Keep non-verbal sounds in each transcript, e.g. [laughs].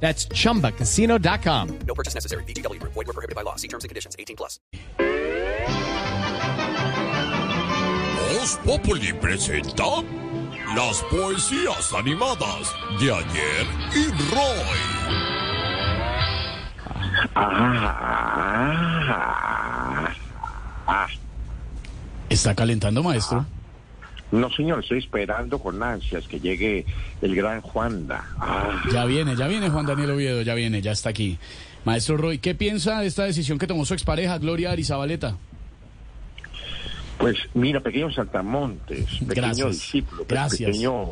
That's chumbacasino.com. No purchase necessary. VGW Group. Void were prohibited by law. See terms and conditions. 18 plus. Voz Populi presenta las poesías animadas de ayer y Roy. ¿Está calentando, maestro? No, señor, estoy esperando con ansias que llegue el gran Juanda. Ah, Ya viene, ya viene Juan Daniel Oviedo, ya viene, ya está aquí. Maestro Roy, ¿qué piensa de esta decisión que tomó su expareja, Gloria Arizabaleta? pues mira, pequeño Saltamontes, pequeño Gracias. discípulo, Gracias. pequeño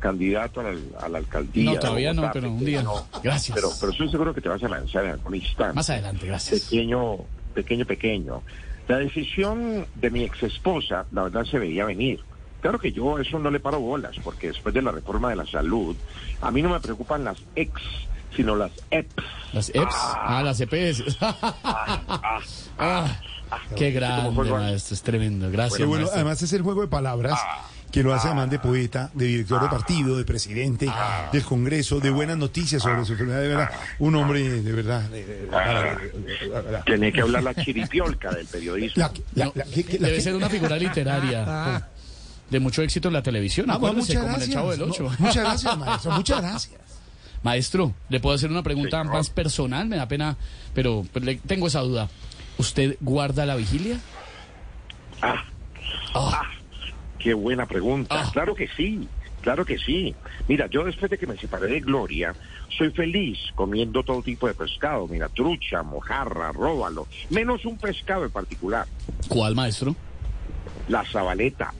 candidato a la, a la alcaldía. No, todavía no, pero un día. Gracias. Pero, pero estoy seguro que te vas a lanzar en algún instante. Más adelante, gracias. Pequeño, pequeño, pequeño. La decisión de mi ex esposa, la verdad, se veía venir. Claro que yo a eso no le paro bolas, porque después de la reforma de la salud, a mí no me preocupan las ex, sino las EPS. Las EPS, ah, las EPS. [laughs] Ah, qué grande, maestro, es tremendo. Gracias, Qué bueno, maestro. además es el juego de palabras que lo hace además de poeta, de director de partido, de presidente, del Congreso, de buenas noticias sobre su enfermedad, de verdad, un hombre de verdad. de- de- de- Tiene que hablar la chiripiolca del periodismo. La- la- No, la- que- que- la- debe ser una figura literaria de mucho éxito en la televisión. Ah, bueno, muchas gracias. Chavo del Ocho. No, muchas gracias, maestro, [laughs] muchas gracias. Maestro, ¿le puedo hacer una pregunta más personal? Me da pena, pero le- tengo esa duda. ¿Usted guarda la vigilia? Ah, ah, qué buena pregunta. Ah. Claro que sí, claro que sí. Mira, yo después de que me separé de Gloria, soy feliz comiendo todo tipo de pescado. Mira, trucha, mojarra, róbalo, menos un pescado en particular, ¿Cuál, maestro? La zabaleta.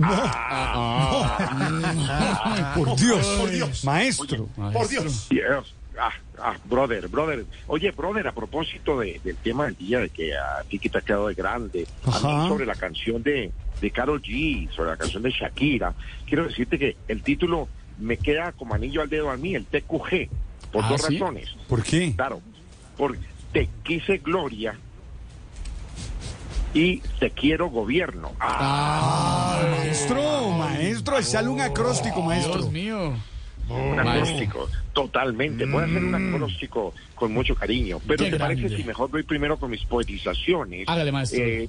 Por Dios, por Dios, maestro, por Maestro. Dios. Dios. Ah, ah, brother, brother. Oye, brother, a propósito de- del tema del día, de que a ti que te ha quedado de grande, a mí sobre la canción de, de Karol G, sobre la canción de Shakira, quiero decirte que el título me queda como anillo al dedo a mí, el TQG, por Ah, dos ¿sí? razones. ¿Por qué? Claro, porque te quise gloria y te quiero gobierno. Ah, Maestro, maestro, sale un acróstico, maestro. Dios mío. un maestro. acróstico, totalmente. Voy a hacer un acróstico con mucho cariño. Pero Mm. Qué ¿te parece si mejor voy primero con mis poetizaciones? Hágale, maestro. eh,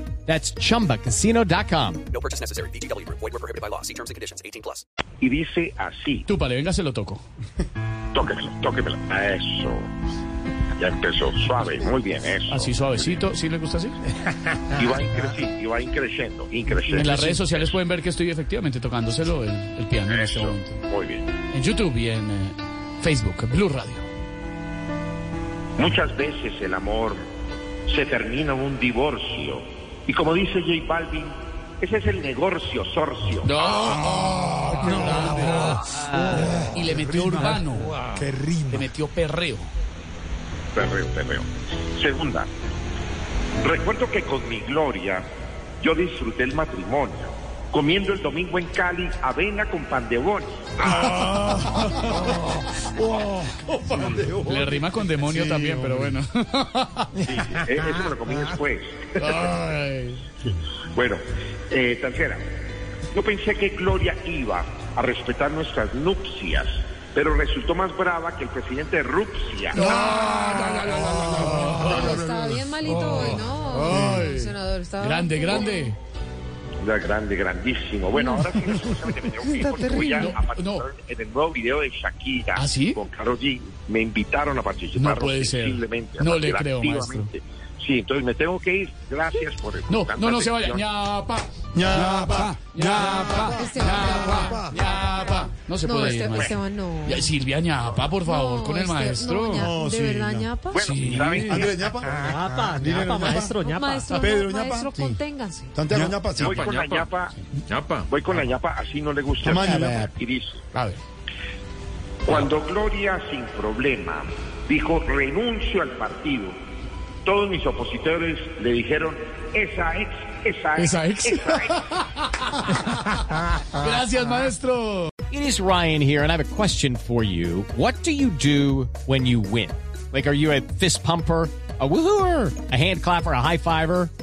That's chumbacasino.com. No purchase necessary. VGW Group. Void were prohibited by law. See terms and conditions. 18 plus. Y dice así, Túpale, venga, se lo toco. tóquemelo, tóquemelo. Eso. Ya empezó suave, muy bien, eso. Así suavecito. ¿Sí le gusta así? Y va increciendo, y va increciendo, increciendo. En las redes sociales pueden ver que estoy efectivamente tocándoselo el, el piano en este Eso, momento. muy bien. En YouTube y en eh, Facebook, Blue Radio. Muchas veces el amor se termina en un divorcio. Y como dice J Balvin, ese es el negocio sorcio. Y le metió urbano, Qué le metió perreo. Perreo, perreo. Segunda, recuerdo que con mi gloria yo disfruté el matrimonio, comiendo el domingo en Cali avena con pan de bono. Le rima con demonio también, pero bueno. Sí, e- eso me lo comí después. Ay. Bueno, eh, tercera, yo pensé que Gloria iba a respetar nuestras nupcias, pero resultó más brava que el presidente de Rusia. Estaba bien malito hoy, ¿no? Ay. senador, estaba Grande, grande. Grande, grandísimo. Bueno, ahora sí, me tengo que ir porque voy a, a participar No. en el nuevo video de Shakira ¿Ah, sí? con Karol G. Me invitaron a participar. No puede ser. No le creo. Sí, entonces me tengo que ir. Gracias por No, tanta no, no se vaya. ñapa, ñapa, ñapa, ñapa, ñapa. No se No, puede este- ir. Esteban, no. Ya, Silvia ñapa, por favor, No, con el este- maestro. no, No, ¿De sí, verdad, no. ñapa? Bueno, Sí. ¿saben? Andrés Ñapa. Ñapa, Dímelo, ñapa, ñapa. maestro, ñapa. Maestro, Pedro, no, ñapa. maestro, Sí. conténganse. Santiago Ñapa, sí. Voy con la ñapa. Voy con la ñapa, así no le gusta. Ñapa. Y dice, A ver. Cuando Gloria sin problema dijo renuncio al partido, todos mis opositores le dijeron esa ex, esa ex, Esa ex. esa ex. [laughs] Gracias, maestro. It is Ryan here, and I have a question for you. What do you do when you win? Like, are you a fist pumper? A woohooer, a hand clapper, a high fiver.